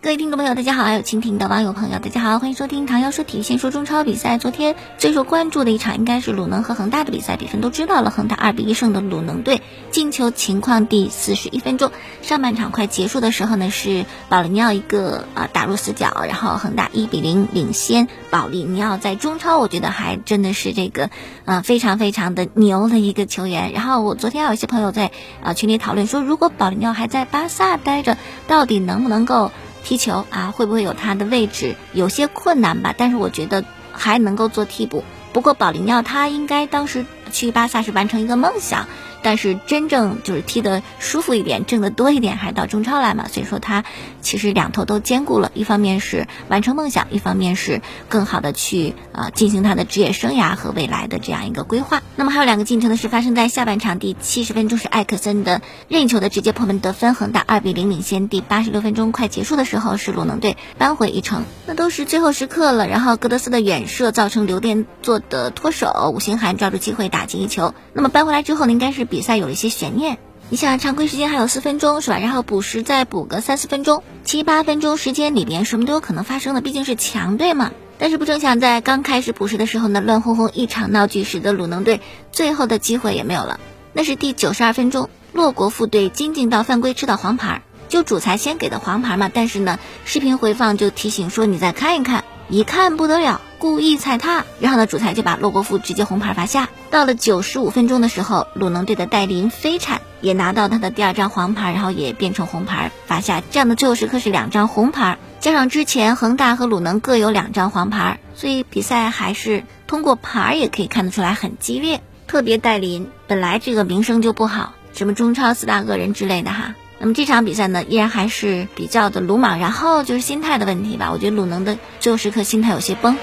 各位听众朋友，大家好！还有蜻蜓的网友朋友，大家好，欢迎收听唐瑶说体育。先说中超比赛，昨天最受关注的一场应该是鲁能和恒大的比赛，比分都知道了，恒大二比一胜的鲁能队。进球情况第四十一分钟，上半场快结束的时候呢，是保利尼奥一个啊打入死角，然后恒大一比零领先。保利尼奥在中超，我觉得还真的是这个啊非常非常的牛的一个球员。然后我昨天有一些朋友在啊群里讨论说，如果保利尼奥还在巴萨待着，到底能不能够？踢球啊，会不会有他的位置？有些困难吧，但是我觉得还能够做替补。不过保利尼奥他应该当时去巴萨是完成一个梦想。但是真正就是踢得舒服一点、挣得多一点，还到中超来嘛？所以说他其实两头都兼顾了，一方面是完成梦想，一方面是更好的去啊进行他的职业生涯和未来的这样一个规划。那么还有两个进球呢，是发生在下半场第七十分钟，是艾克森的任意球的直接破门得分，恒大二比零领先。第八十六分钟快结束的时候，是鲁能队扳回一城，那都是最后时刻了。然后戈德斯的远射造成刘殿座的脱手，吴兴涵抓住机会打进一球。那么扳回来之后呢，应该是。比赛有了一些悬念，你想常规时间还有四分钟是吧？然后补时再补个三四分钟，七八分钟时间里边什么都有可能发生的，毕竟是强队嘛。但是不成想，在刚开始补时的时候呢，乱哄哄一场闹剧，使得鲁能队最后的机会也没有了。那是第九十二分钟，洛国富对金敬道犯规吃到黄牌，就主裁先给的黄牌嘛。但是呢，视频回放就提醒说你再看一看，一看不得了。故意踩踏，然后呢，主裁就把洛国富直接红牌罚下。到了九十五分钟的时候，鲁能队的戴林飞铲也拿到他的第二张黄牌，然后也变成红牌罚下。这样的最后时刻是两张红牌，加上之前恒大和鲁能各有两张黄牌，所以比赛还是通过牌也可以看得出来很激烈。特别戴林本来这个名声就不好，什么中超四大恶人之类的哈。那么这场比赛呢，依然还是比较的鲁莽，然后就是心态的问题吧。我觉得鲁能的最后时刻心态有些崩。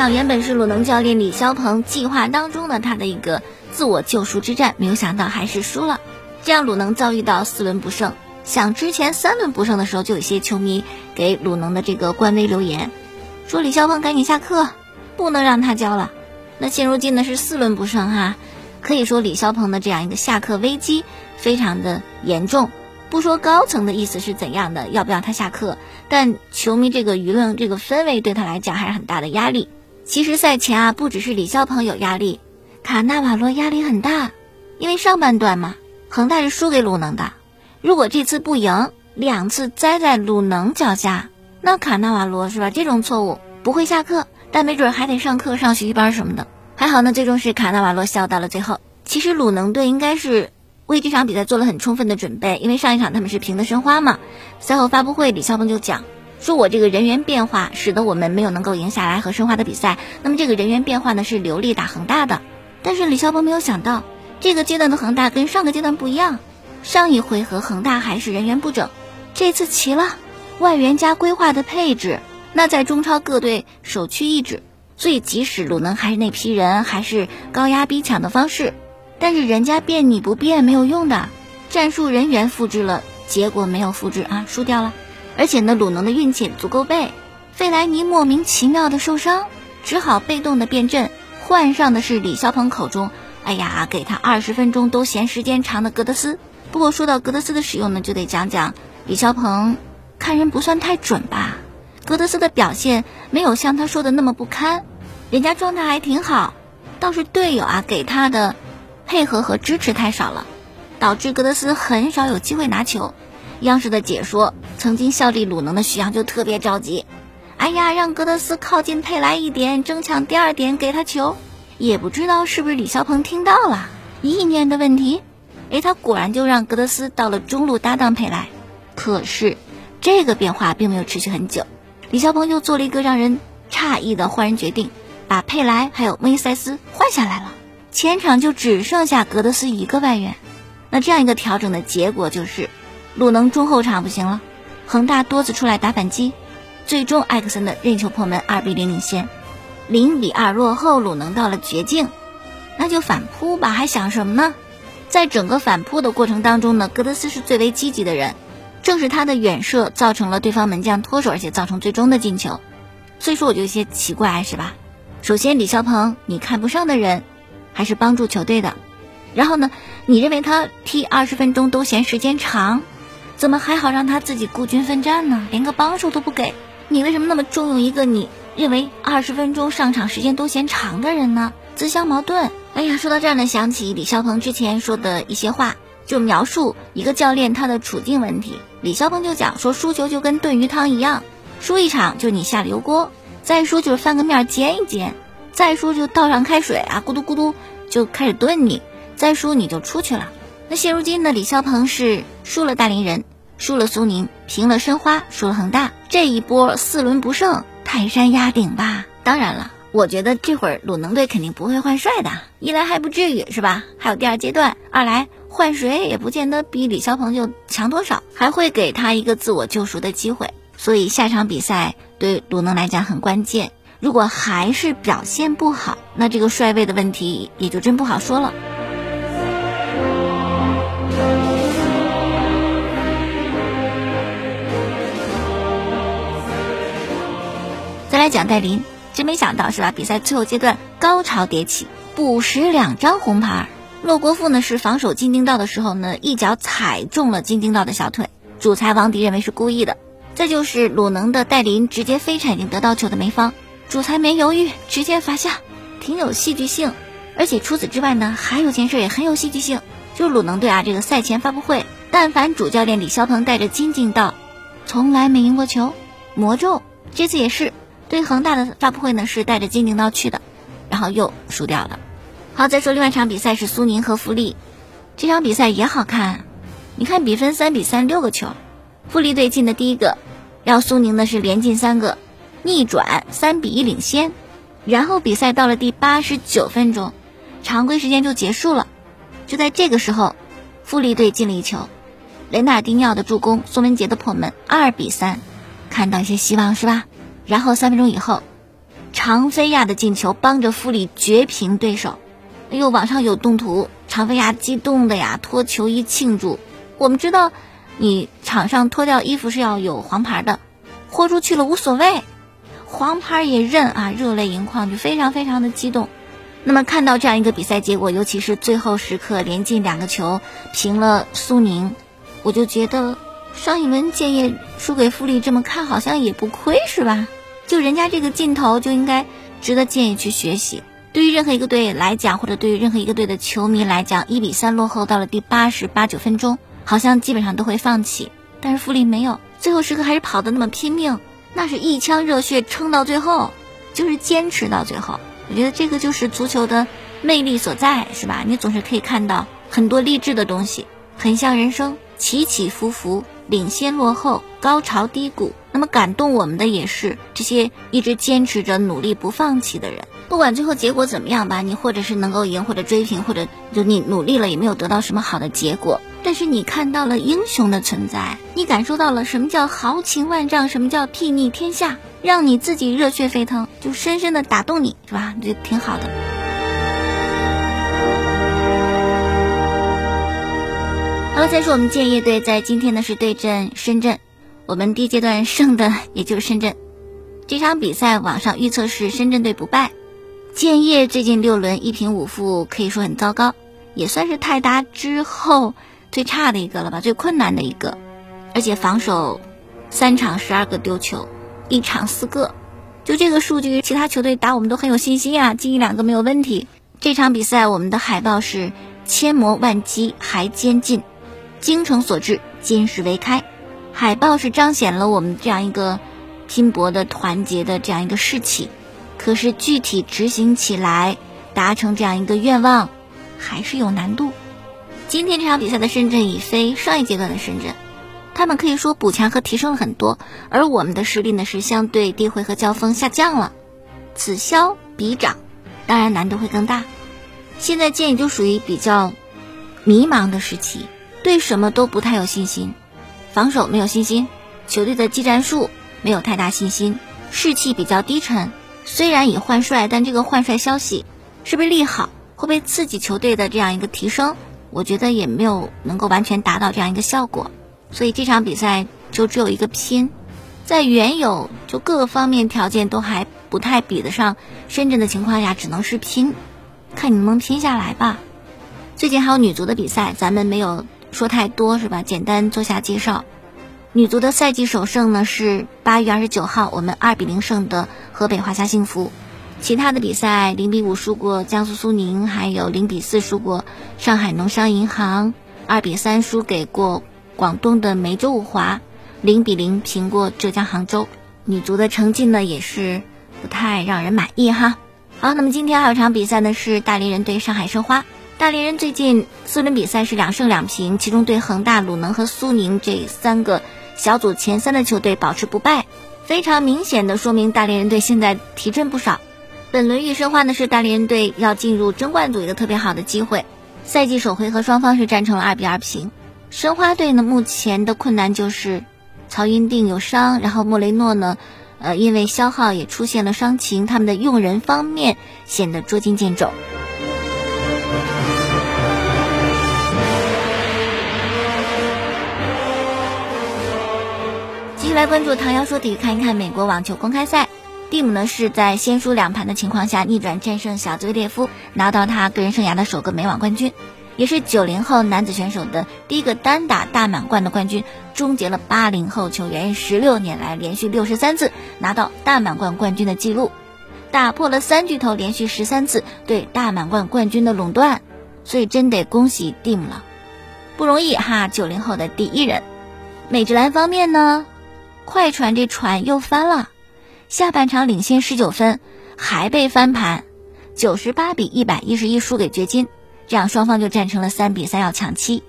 场原本是鲁能教练李霄鹏计划当中的他的一个自我救赎之战，没有想到还是输了，这样鲁能遭遇到四轮不胜。想之前三轮不胜的时候，就有些球迷给鲁能的这个官微留言，说李霄鹏赶紧下课，不能让他教了。那现如今呢是四轮不胜哈，可以说李霄鹏的这样一个下课危机非常的严重。不说高层的意思是怎样的，要不要他下课，但球迷这个舆论这个氛围对他来讲还是很大的压力。其实赛前啊，不只是李霄鹏有压力，卡纳瓦罗压力很大，因为上半段嘛，恒大是输给鲁能的。如果这次不赢，两次栽在鲁能脚下，那卡纳瓦罗是吧？这种错误不会下课，但没准还得上课上学习班什么的。还好呢，最终是卡纳瓦罗笑到了最后。其实鲁能队应该是为这场比赛做了很充分的准备，因为上一场他们是平的申花嘛。赛后发布会，李霄鹏就讲。说我这个人员变化使得我们没有能够赢下来和申花的比赛，那么这个人员变化呢是刘力打恒大的，但是李霄鹏没有想到，这个阶段的恒大跟上个阶段不一样，上一回合恒大还是人员不整，这次齐了，外援加规划的配置，那在中超各队首屈一指，所以即使鲁能还是那批人，还是高压逼抢的方式，但是人家变你不变没有用的，战术人员复制了，结果没有复制啊，输掉了。而且呢，鲁能的运气也足够背，费莱尼莫名其妙的受伤，只好被动的变阵，换上的是李霄鹏口中，哎呀，给他二十分钟都嫌时间长的格德斯。不过说到格德斯的使用呢，就得讲讲李霄鹏，看人不算太准吧。格德斯的表现没有像他说的那么不堪，人家状态还挺好，倒是队友啊给他的配合和支持太少了，导致格德斯很少有机会拿球。央视的解说，曾经效力鲁能的徐阳就特别着急，哎呀，让格德斯靠近佩莱一点，争抢第二点，给他球。也不知道是不是李霄鹏听到了意念的问题，哎，他果然就让格德斯到了中路搭档佩莱。可是这个变化并没有持续很久，李霄鹏又做了一个让人诧异的换人决定，把佩莱还有梅塞斯换下来了，前场就只剩下格德斯一个外援。那这样一个调整的结果就是。鲁能中后场不行了，恒大多次出来打反击，最终艾克森的任意球破门，二比零领先，零比二落后，鲁能到了绝境，那就反扑吧，还想什么呢？在整个反扑的过程当中呢，戈德斯是最为积极的人，正是他的远射造成了对方门将脱手，而且造成最终的进球。所以说我就有些奇怪，是吧？首先李霄鹏你看不上的人，还是帮助球队的，然后呢，你认为他踢二十分钟都嫌时间长，怎么还好让他自己孤军奋战呢？连个帮手都不给，你为什么那么重用一个你认为二十分钟上场时间都嫌长的人呢？自相矛盾。哎呀，说到这儿呢，想起李霄鹏之前说的一些话，就描述一个教练他的处境问题。李霄鹏就讲说，输球就跟炖鱼汤一样，输一场就你下油锅，再输就是翻个面煎一煎，再输就倒上开水啊，咕嘟咕嘟就开始炖你，再输你就出去了。那现如今呢，李霄鹏是输了大连人，输了苏宁，平了申花，输了恒大，这一波四轮不胜，泰山压顶吧？当然了。我觉得这会儿鲁能队肯定不会换帅的，一来还不至于是吧？还有第二阶段，二来换谁也不见得比李霄鹏就强多少，还会给他一个自我救赎的机会。所以下场比赛对鲁能来讲很关键。如果还是表现不好，那这个帅位的问题也就真不好说了。再来讲戴林。真没想到是吧？比赛最后阶段高潮迭起，补时两张红牌。洛国富呢是防守金丁道的时候呢，一脚踩中了金丁道的小腿，主裁王迪认为是故意的。再就是鲁能的戴林直接飞铲已经得到球的梅方，主裁没犹豫直接罚下，挺有戏剧性。而且除此之外呢，还有件事也很有戏剧性，就是鲁能队啊这个赛前发布会，但凡主教练李霄鹏带着金敬道，从来没赢过球，魔咒这次也是。对恒大的发布会呢是带着金顶刀去的，然后又输掉了。好，再说另外一场比赛是苏宁和富力，这场比赛也好看。你看比分三比三，六个球，富力队进的第一个，然后苏宁呢是连进三个，逆转三比一领先。然后比赛到了第八十九分钟，常规时间就结束了。就在这个时候，富力队进了一球，雷纳丁尼奥的助攻，宋文杰的破门，二比三，看到一些希望是吧？然后三分钟以后，常飞亚的进球帮着富力绝平对手。哎呦，网上有动图，常飞亚激动的呀，脱球衣庆祝。我们知道，你场上脱掉衣服是要有黄牌的，豁出去了无所谓，黄牌也认啊，热泪盈眶，就非常非常的激动。那么看到这样一个比赛结果，尤其是最后时刻连进两个球平了苏宁，我就觉得上一轮建业输给富力这么看好像也不亏是吧？就人家这个劲头就应该值得建议去学习。对于任何一个队来讲，或者对于任何一个队的球迷来讲，一比三落后到了第八十八九分钟，好像基本上都会放弃。但是富力没有，最后时刻还是跑得那么拼命，那是一腔热血撑到最后，就是坚持到最后。我觉得这个就是足球的魅力所在，是吧？你总是可以看到很多励志的东西，很像人生，起起伏伏，领先落后，高潮低谷。那么感动我们的也是这些一直坚持着、努力不放弃的人。不管最后结果怎么样吧，你或者是能够赢，或者追平，或者就你努力了也没有得到什么好的结果，但是你看到了英雄的存在，你感受到了什么叫豪情万丈，什么叫睥睨天下，让你自己热血沸腾，就深深的打动你，是吧？就挺好的。好了，再说我们建业队在今天呢是对阵深圳。我们第一阶段胜的也就是深圳，这场比赛网上预测是深圳队不败。建业最近六轮一平五负，可以说很糟糕，也算是泰达之后最差的一个了吧，最困难的一个。而且防守三场十二个丢球，一场四个，就这个数据，其他球队打我们都很有信心啊，进一两个没有问题。这场比赛我们的海报是千磨万击还坚劲，精诚所至，金石为开。海报是彰显了我们这样一个拼搏的、团结的这样一个士气，可是具体执行起来，达成这样一个愿望，还是有难度。今天这场比赛的深圳已非上一阶段的深圳，他们可以说补强和提升了很多，而我们的实力呢是相对地回合交锋下降了，此消彼长，当然难度会更大。现在建议就属于比较迷茫的时期，对什么都不太有信心。防守没有信心，球队的技战术没有太大信心，士气比较低沉。虽然已换帅，但这个换帅消息是不是利好，会不会刺激球队的这样一个提升，我觉得也没有能够完全达到这样一个效果。所以这场比赛就只有一个拼，在原有就各个方面条件都还不太比得上深圳的情况下，只能是拼，看你能不能拼下来吧。最近还有女足的比赛，咱们没有说太多是吧？简单做下介绍。女足的赛季首胜呢是八月二十九号，我们二比零胜的河北华夏幸福。其他的比赛零比五输过江苏苏宁，还有零比四输过上海农商银行，二比三输给过。广东的梅州五华零比零平过浙江杭州，女足的成绩呢也是不太让人满意哈。好，那么今天还有场比赛呢，是大连人对上海申花。大连人最近四轮比赛是两胜两平，其中对恒大、鲁能和苏宁这三个小组前三的球队保持不败，非常明显的说明大连人队现在提振不少。本轮遇申花呢是大连人队要进入争冠组一个特别好的机会。赛季首回合双方是战成了二比二平。申花队呢，目前的困难就是曹云定有伤，然后莫雷诺呢，呃，因为消耗也出现了伤情，他们的用人方面显得捉襟见肘。续来关注唐瑶说体育，看一看美国网球公开赛，蒂姆呢是在先输两盘的情况下逆转战胜小兹维列夫，拿到他个人生涯的首个美网冠军。也是九零后男子选手的第一个单打大满贯的冠军，终结了八零后球员十六年来连续六十三次拿到大满贯冠军的记录，打破了三巨头连续十三次对大满贯冠军的垄断，所以真得恭喜蒂姆了，不容易哈！九零后的第一人。美职篮方面呢，快船这船又翻了，下半场领先十九分，还被翻盘，九十八比一百一十一输给掘金。这样双方就战成了三比三要抢七，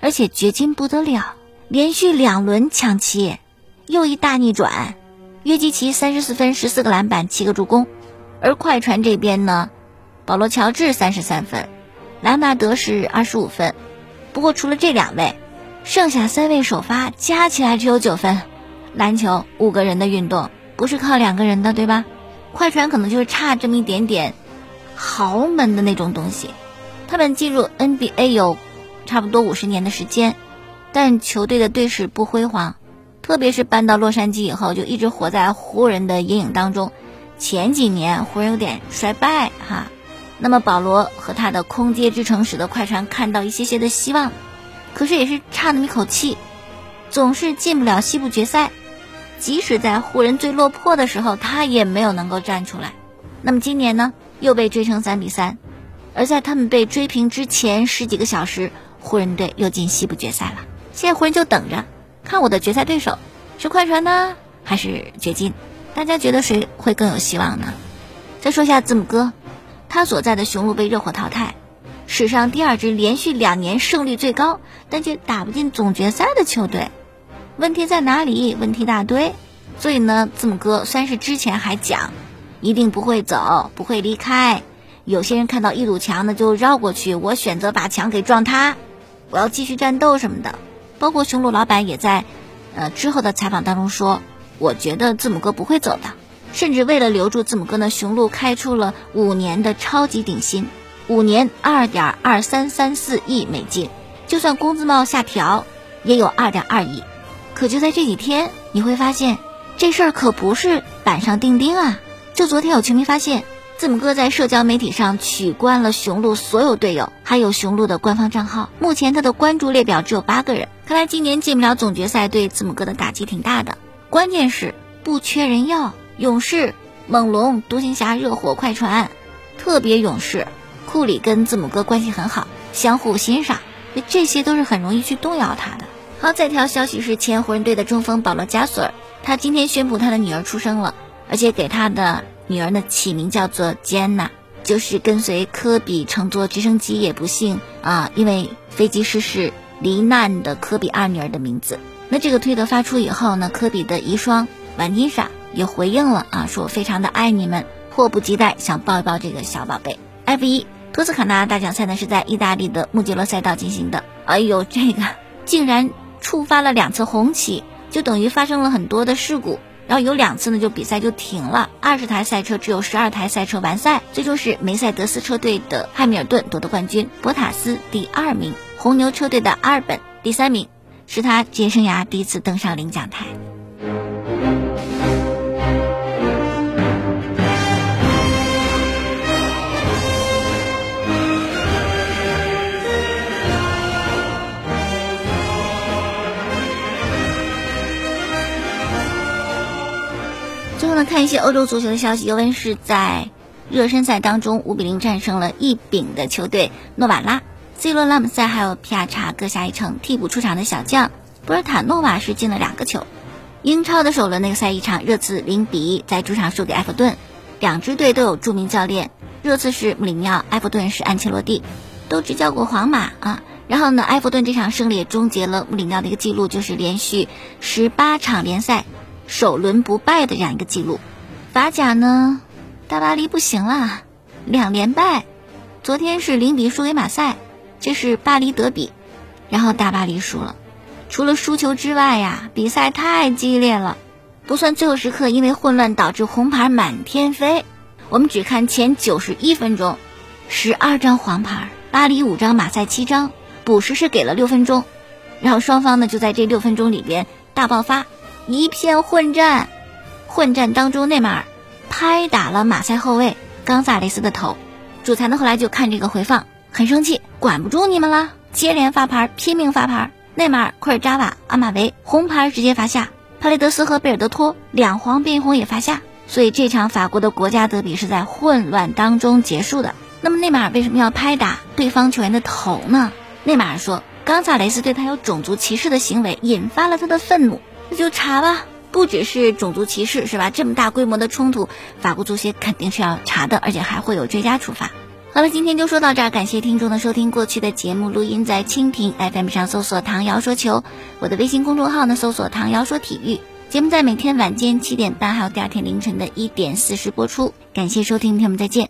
而且掘金不得了，连续两轮抢七，又一大逆转。约基奇三十四分十四个篮板七个助攻，而快船这边呢，保罗乔治三十三分，莱纳德是二十五分。不过除了这两位，剩下三位首发加起来只有九分。篮球五个人的运动不是靠两个人的，对吧？快船可能就是差这么一点点豪门的那种东西。他们进入 NBA 有差不多五十年的时间，但球队的队史不辉煌，特别是搬到洛杉矶以后，就一直活在湖人的阴影当中。前几年湖人有点衰败哈，那么保罗和他的空接之城使得快船看到一些些的希望，可是也是差那么一口气，总是进不了西部决赛。即使在湖人最落魄的时候，他也没有能够站出来。那么今年呢，又被追成三比三。而在他们被追平之前十几个小时，湖人队又进西部决赛了。现在湖人就等着看我的决赛对手是快船呢，还是掘金？大家觉得谁会更有希望呢？再说下字母哥，他所在的雄鹿被热火淘汰，史上第二支连续两年胜率最高但却打不进总决赛的球队。问题在哪里？问题大堆。所以呢，字母哥虽然是之前还讲一定不会走，不会离开。有些人看到一堵墙呢，就绕过去。我选择把墙给撞塌，我要继续战斗什么的。包括雄鹿老板也在，呃之后的采访当中说，我觉得字母哥不会走的。甚至为了留住字母哥呢，雄鹿开出了五年的超级顶薪，五年二点二三三四亿美金，就算工资帽下调，也有二点二亿。可就在这几天，你会发现这事儿可不是板上钉钉啊！就昨天有球迷发现。字母哥在社交媒体上取关了雄鹿所有队友，还有雄鹿的官方账号。目前他的关注列表只有八个人，看来今年进不了总决赛，对字母哥的打击挺大的。关键是不缺人要，勇士、猛龙、独行侠、热火、快船，特别勇士，库里跟字母哥关系很好，相互欣赏，这些都是很容易去动摇他的。好，再条消息是前湖人队的中锋保罗加索尔，他今天宣布他的女儿出生了，而且给他的。女儿呢起名叫做吉安娜，就是跟随科比乘坐直升机也不幸啊，因为飞机失事罹难的科比二女儿的名字。那这个推特发出以后呢，科比的遗孀婉妮莎也回应了啊，说我非常的爱你们，迫不及待想抱一抱这个小宝贝。F 一托斯卡纳大奖赛呢是在意大利的穆杰罗赛道进行的，哎呦，这个竟然触发了两次红旗，就等于发生了很多的事故。然后有两次呢就比赛就停了，二十台赛车只有十二台赛车完赛，最终是梅赛德斯车队的汉密尔顿夺得冠军，博塔斯第二名，红牛车队的阿尔本第三名，是他职业生涯第一次登上领奖台。看一些欧洲足球的消息。尤文是在热身赛当中五比零战胜了一丙的球队诺瓦拉。C 罗、拉姆塞还有皮亚查各下一城，替补出场的小将博尔塔诺瓦是进了两个球。英超的首轮那个赛一场，热刺零比一在主场输给埃弗顿。两支队都有著名教练，热刺是穆里尼奥，埃弗顿是安切洛蒂，都执教过皇马啊。然后呢，埃弗顿这场胜利也终结了穆里尼奥的一个记录，就是连续十八场联赛。首轮不败的这样一个记录，法甲呢，大巴黎不行了，两连败，昨天是零比输给马赛，这是巴黎德比，然后大巴黎输了，除了输球之外呀，比赛太激烈了，不算最后时刻因为混乱导致红牌满天飞，我们只看前九十一分钟，十二张黄牌，巴黎五张，马赛七张，补时是给了六分钟，然后双方呢就在这六分钟里边大爆发。一片混战，混战当中，内马尔拍打了马赛后卫冈萨雷斯的头。主裁呢后来就看这个回放，很生气，管不住你们了，接连发牌，拼命发牌。内马尔、库尔扎瓦、阿马维红牌直接罚下，帕雷德斯和贝尔德托两黄变一红也罚下。所以这场法国的国家德比是在混乱当中结束的。那么内马尔为什么要拍打对方球员的头呢？内马尔说，冈萨雷斯对他有种族歧视的行为，引发了他的愤怒。那就查吧，不只是种族歧视，是吧？这么大规模的冲突，法国足协肯定是要查的，而且还会有追加处罚。好了，今天就说到这儿，感谢听众的收听。过去的节目录音在蜻蜓 FM 上搜索“唐瑶说球”，我的微信公众号呢搜索“唐瑶说体育”。节目在每天晚间七点半，还有第二天凌晨的一点四十播出。感谢收听，听我们再见。